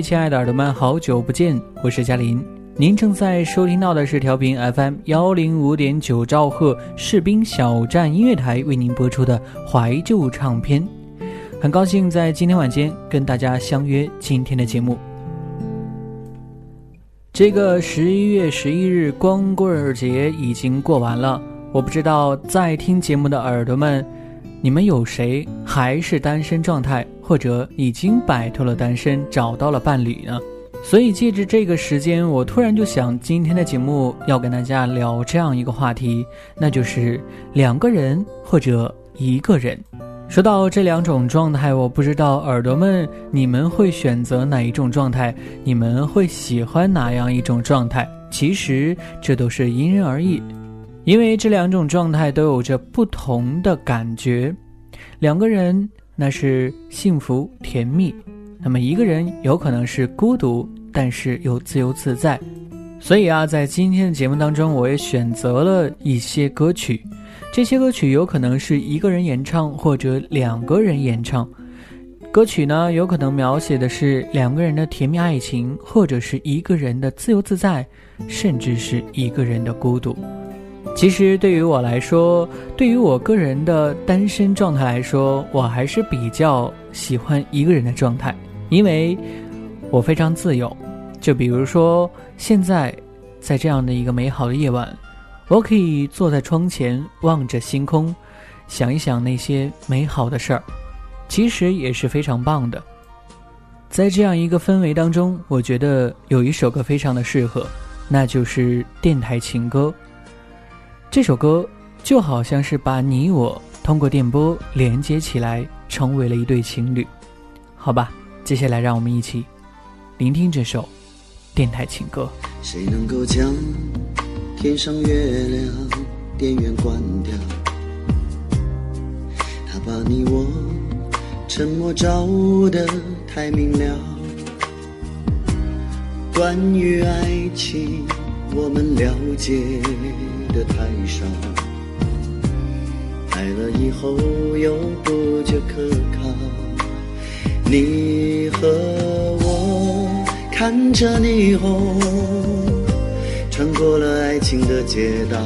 亲爱的耳朵们，好久不见，我是嘉林。您正在收听到的是调频 FM 幺零五点九兆赫士兵小站音乐台为您播出的怀旧唱片。很高兴在今天晚间跟大家相约今天的节目。这个十一月十一日光棍节已经过完了，我不知道在听节目的耳朵们。你们有谁还是单身状态，或者已经摆脱了单身，找到了伴侣呢？所以借着这个时间，我突然就想，今天的节目要跟大家聊这样一个话题，那就是两个人或者一个人。说到这两种状态，我不知道耳朵们你们会选择哪一种状态，你们会喜欢哪样一种状态？其实这都是因人而异。因为这两种状态都有着不同的感觉，两个人那是幸福甜蜜，那么一个人有可能是孤独，但是又自由自在。所以啊，在今天的节目当中，我也选择了一些歌曲，这些歌曲有可能是一个人演唱或者两个人演唱。歌曲呢，有可能描写的是两个人的甜蜜爱情，或者是一个人的自由自在，甚至是一个人的孤独。其实对于我来说，对于我个人的单身状态来说，我还是比较喜欢一个人的状态，因为我非常自由。就比如说现在，在这样的一个美好的夜晚，我可以坐在窗前，望着星空，想一想那些美好的事儿，其实也是非常棒的。在这样一个氛围当中，我觉得有一首歌非常的适合，那就是电台情歌。这首歌就好像是把你我通过电波连接起来，成为了一对情侣，好吧？接下来让我们一起聆听这首电台情歌。谁能够将天上月亮电源关掉？他把你我沉默照得太明了。关于爱情，我们了解。的太少，爱了以后又不觉可靠。你和我看着霓虹，穿过了爱情的街道，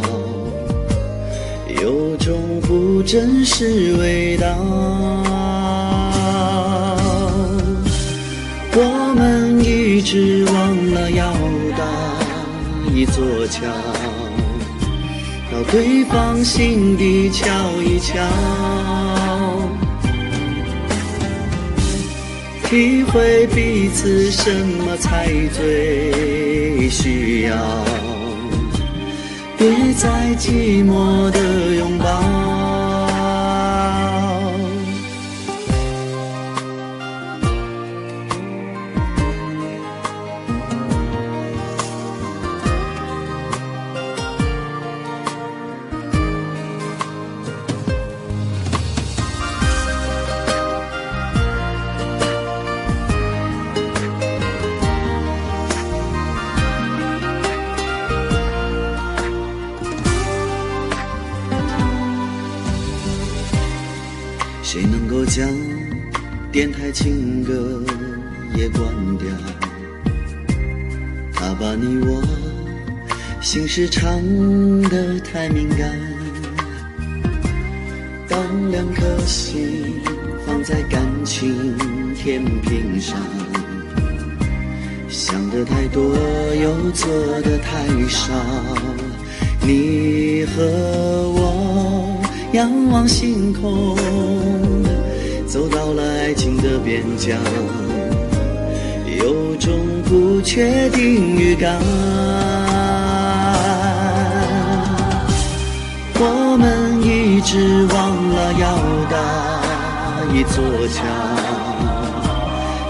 有种不真实味道。我们一直忘了要座桥。到对方心底瞧一瞧，体会彼此什么才最需要，别再寂寞的拥抱。是唱得太敏感。当两颗心放在感情天平上，想的太多又做的太少。你和我仰望星空。走到了爱情的边疆，有种不确定预感。直忘了要搭一座桥，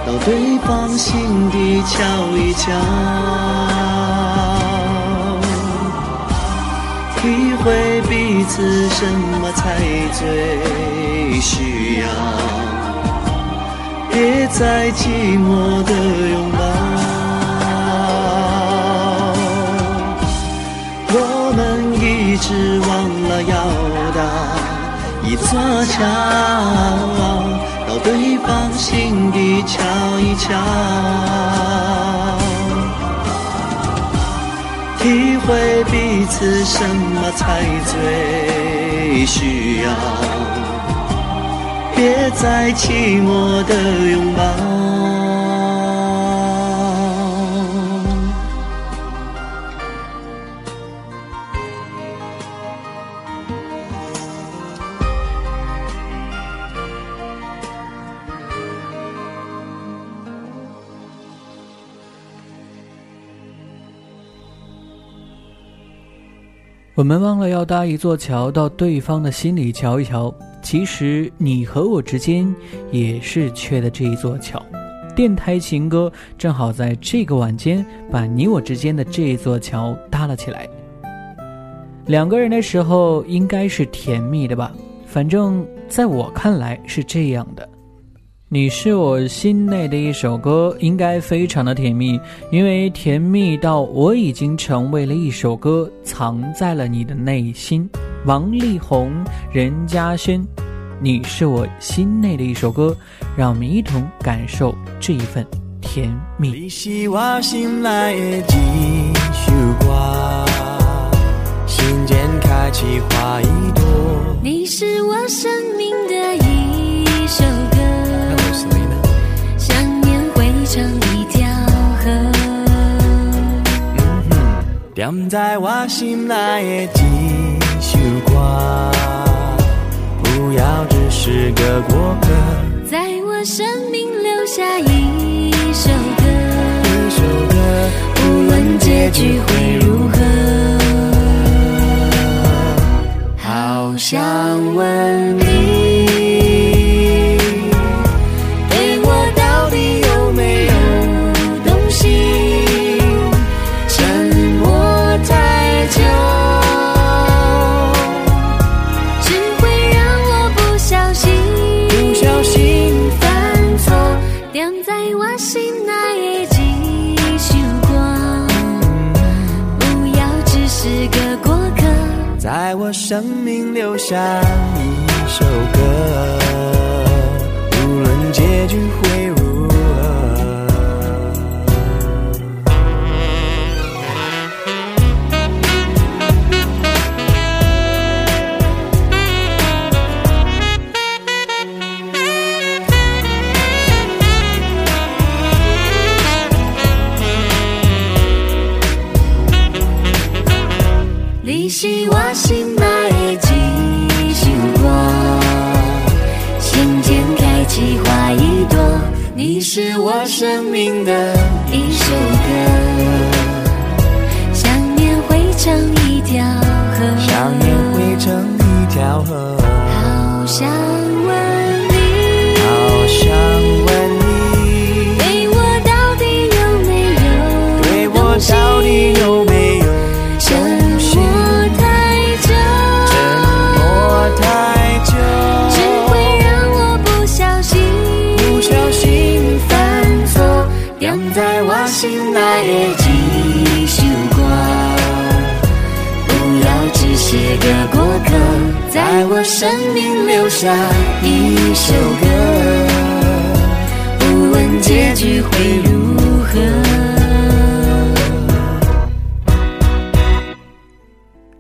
到对方心底瞧一瞧，体会彼此什么才最需要。别再寂寞的拥抱，是忘了要搭一座桥，到对方心底瞧一瞧，体会彼此什么才最需要。别再寂寞的拥抱。我们忘了要搭一座桥，到对方的心里瞧一瞧。其实你和我之间也是缺的这一座桥，电台情歌正好在这个晚间把你我之间的这一座桥搭了起来。两个人的时候应该是甜蜜的吧，反正在我看来是这样的。你是我心内的一首歌，应该非常的甜蜜，因为甜蜜到我已经成为了一首歌，藏在了你的内心。王力宏、任嘉轩，你是我心内的一首歌，让我们一同感受这一份甜蜜。你是我心内的一首歌，心间开启花一朵。你是我生命的一首歌，成一条河。嗯哼，点在我心内的。下一首歌。不问结局会如何？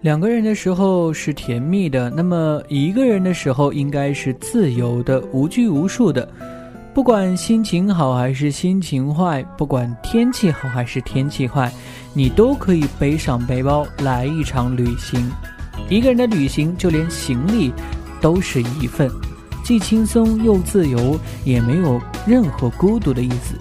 两个人的时候是甜蜜的，那么一个人的时候应该是自由的、无拘无束的。不管心情好还是心情坏，不管天气好还是天气坏，你都可以背上背包来一场旅行。一个人的旅行，就连行李都是一份，既轻松又自由，也没有任何孤独的意思。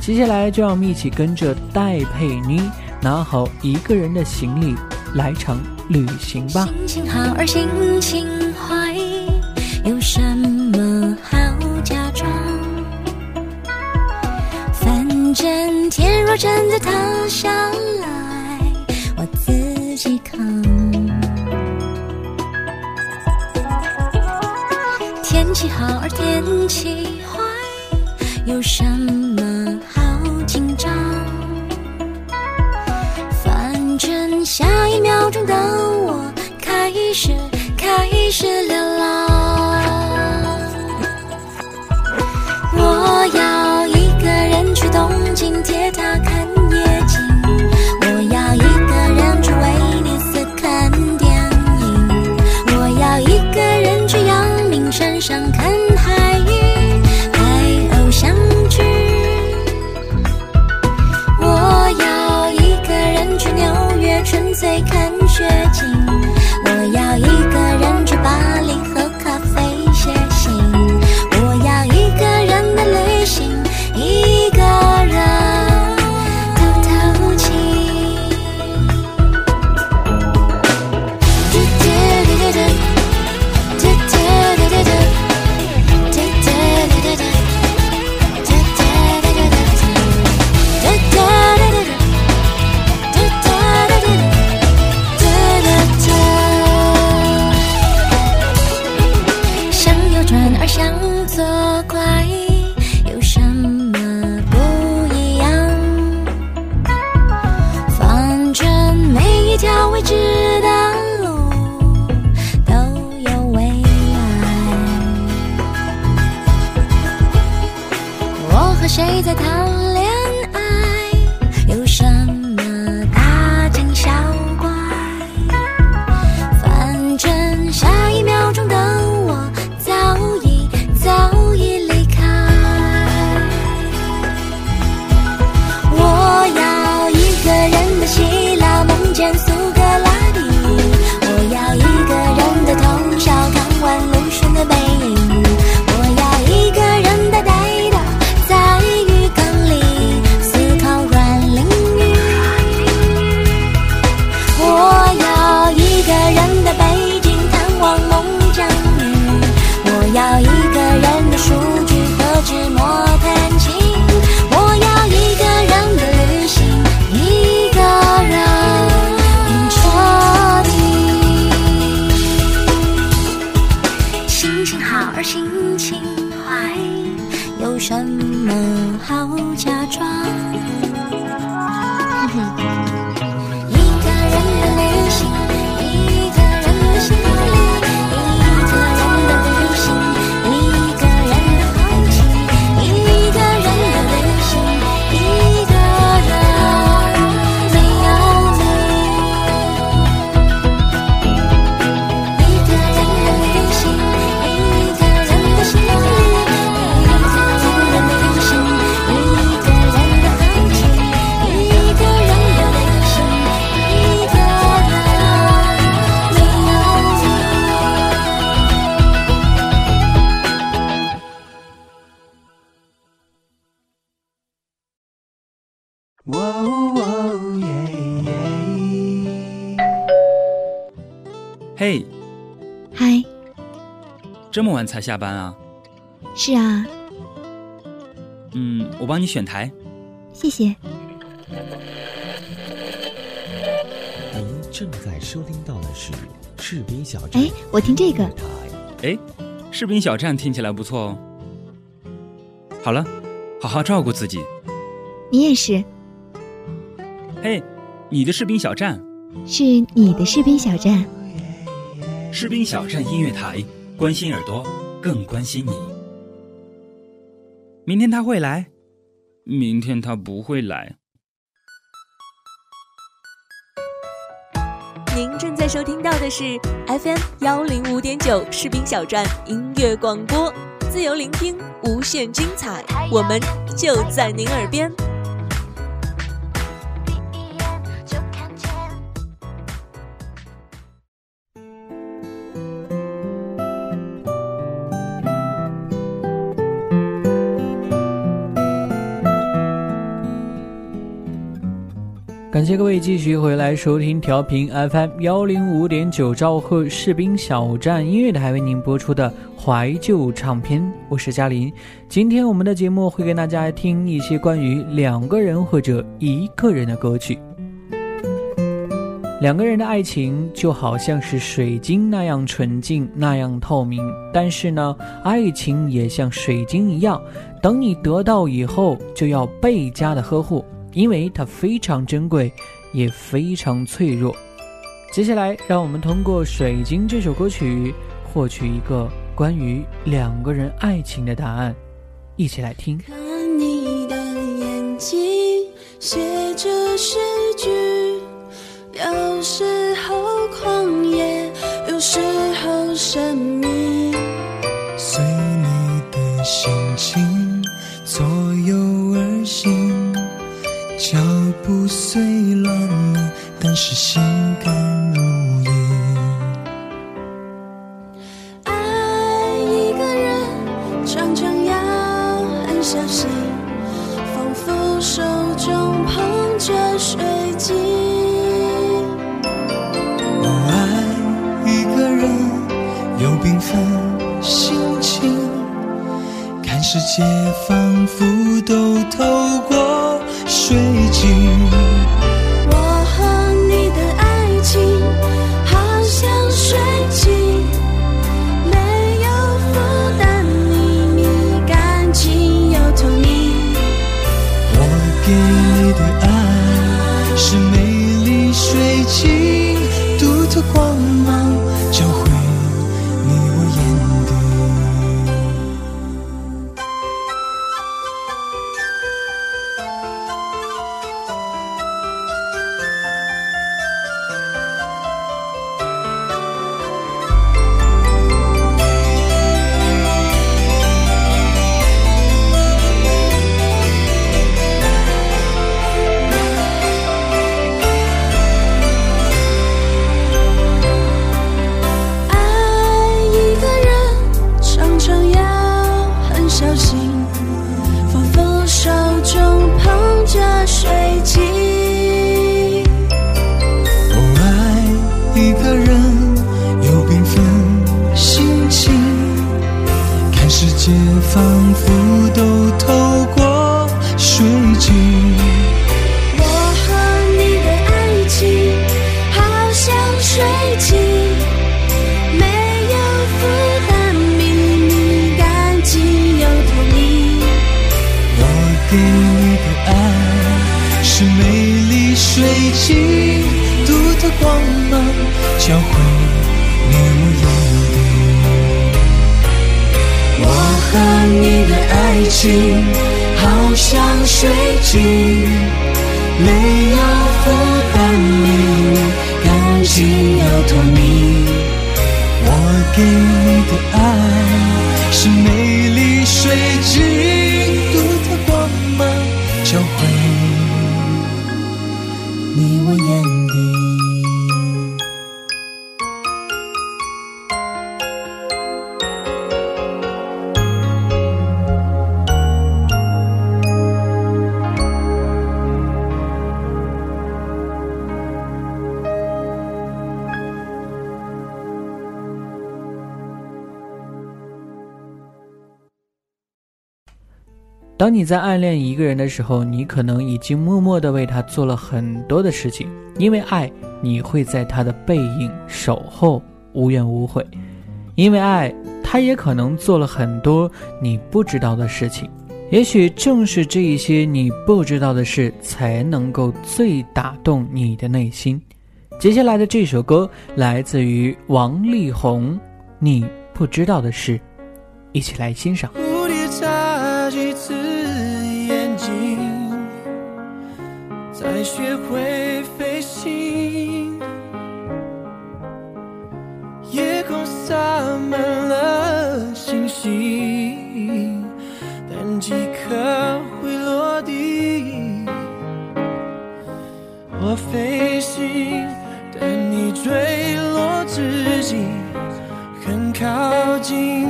接下来就让我们一起跟着戴佩妮拿好一个人的行李，来场旅行吧。心情好而心情坏，有什么好假装？反正天若真的塌下来，我自己扛。天气坏，有什么好紧张？反正下一秒钟的我开始开始流浪。我要一个人去东京铁塔看在谈恋爱？哇哦耶耶！嘿，嗨，这么晚才下班啊？是啊，嗯，我帮你选台。谢谢。您正在收听到的是士兵小站。哎，我听这个哎，士兵小站听起来不错哦。好了，好好照顾自己。你也是，嘿，你的士兵小站，是你的士兵小站。士兵小站音乐台，关心耳朵，更关心你。明天他会来，明天他不会来。您正在收听到的是 FM 幺零五点九士兵小站音乐广播，自由聆听，无限精彩，我们就在您耳边。感谢各位继续回来收听调频 FM 幺零五点九兆赫士兵小站音乐台为您播出的怀旧唱片，我是嘉林。今天我们的节目会跟大家听一些关于两个人或者一个人的歌曲。两个人的爱情就好像是水晶那样纯净，那样透明。但是呢，爱情也像水晶一样，等你得到以后，就要倍加的呵护，因为它非常珍贵，也非常脆弱。接下来，让我们通过《水晶》这首歌曲，获取一个关于两个人爱情的答案。一起来听。看你的眼睛，写着诗句，有时候狂野，有时候神秘。随你的心情左右而行，是心甘如饴。爱一个人，常常要很小心，仿佛手中捧着水晶。我爱一个人，有缤纷心情，看世界仿佛都透过水晶。水晶，没有负担，秘密干净又透明。我给你的爱是美丽水晶，当你在暗恋一个人的时候，你可能已经默默地为他做了很多的事情，因为爱，你会在他的背影守候，无怨无悔；因为爱，他也可能做了很多你不知道的事情。也许正是这一些你不知道的事，才能够最打动你的内心。接下来的这首歌来自于王力宏，《你不知道的事》，一起来欣赏。蝴蝶几次眼睛，才，学会飞行。夜空洒满了星星，但几颗会落地。我飞行，但你坠落之际很靠近，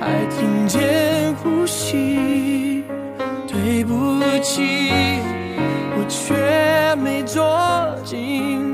还听见呼吸。对不起，我却没捉紧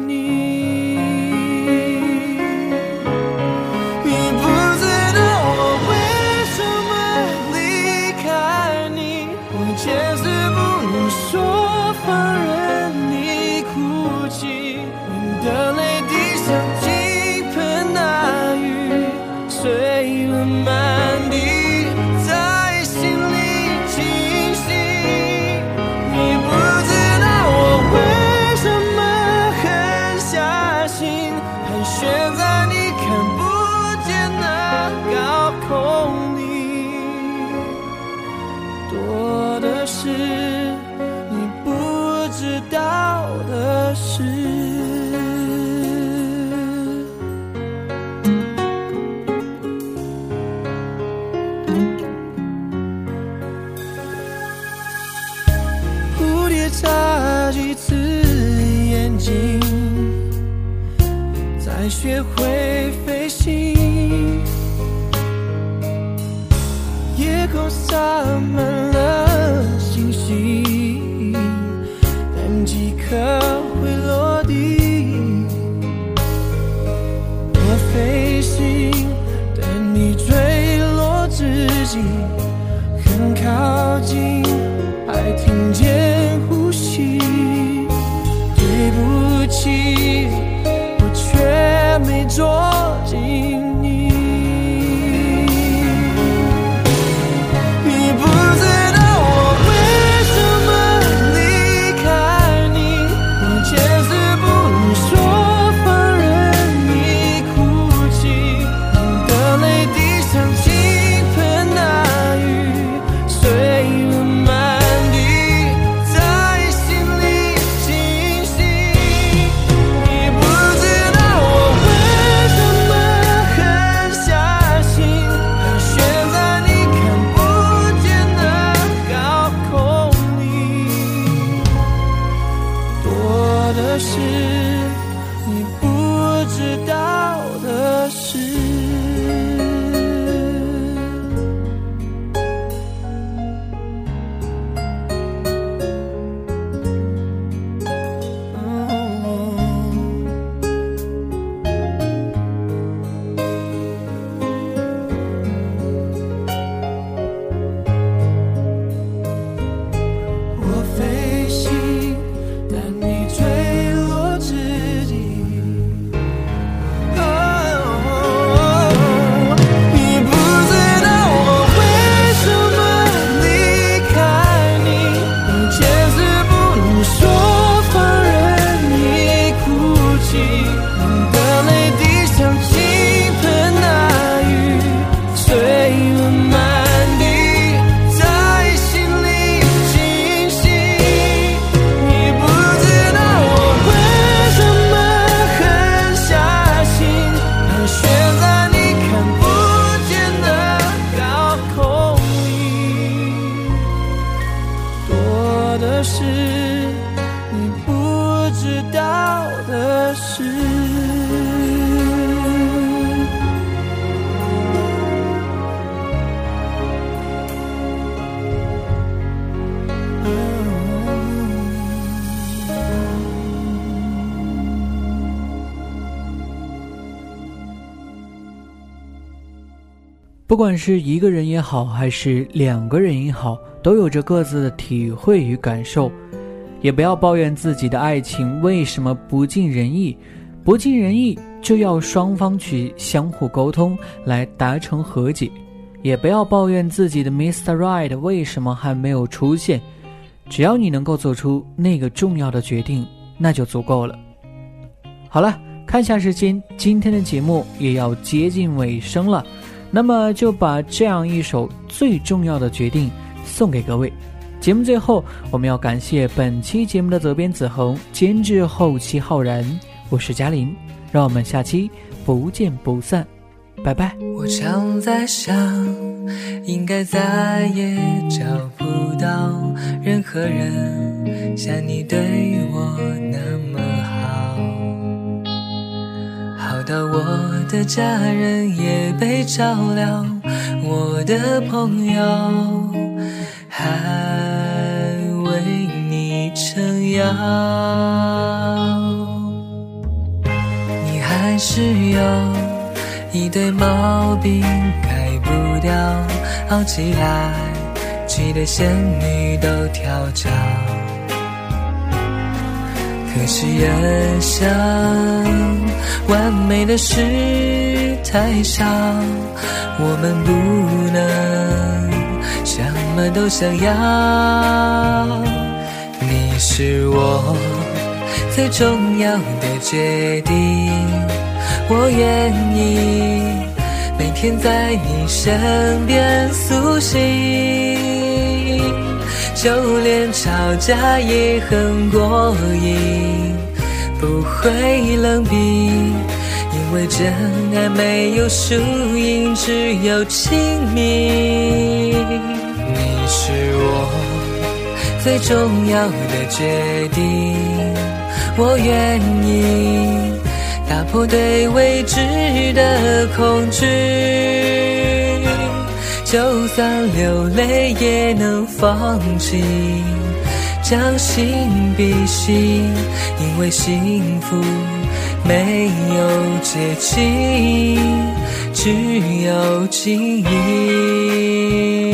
眨几次眼睛，才学会飞行。夜空洒满了星星，但几颗不管是一个人也好，还是两个人也好，都有着各自的体会与感受。也不要抱怨自己的爱情为什么不尽人意，不尽人意就要双方去相互沟通来达成和解。也不要抱怨自己的 Mr. Right 为什么还没有出现，只要你能够做出那个重要的决定，那就足够了。好了，看一下时间，今天的节目也要接近尾声了。那么就把这样一首最重要的决定送给各位，节目最后，我们要感谢本期节目的责编子恒，监制后期浩然，我是嘉玲，让我们下期不见不散，拜拜。我常在想，应该再也找不到任何人像你对我那么，到我的家人也被照料，我的朋友还为你撑腰，你还是有。一堆毛病改不掉，熬起来气得仙女都跳脚。可是人生完美的事太少，我们不能什么都想要。你是我最重要的决定。我愿意每天在你身边苏醒，就连吵架也很过瘾，不会冷冰，因为真爱没有输赢，只有亲密。你是我最重要的决定，我愿意。打破对未知的恐惧，就算流泪也能放弃，将心比心，因为幸福没有捷径，只有经营。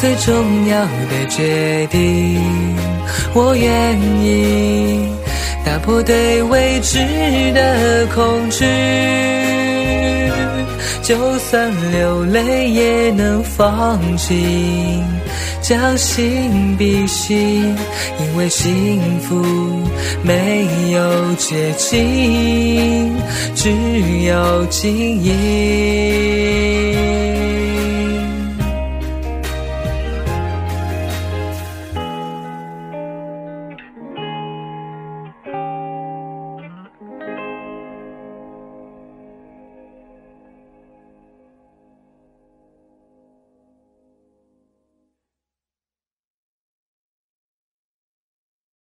最重要的决定，我愿意打破对未知的恐惧，就算流泪也能放弃，将心比心，因为幸福没有捷径，只有经营。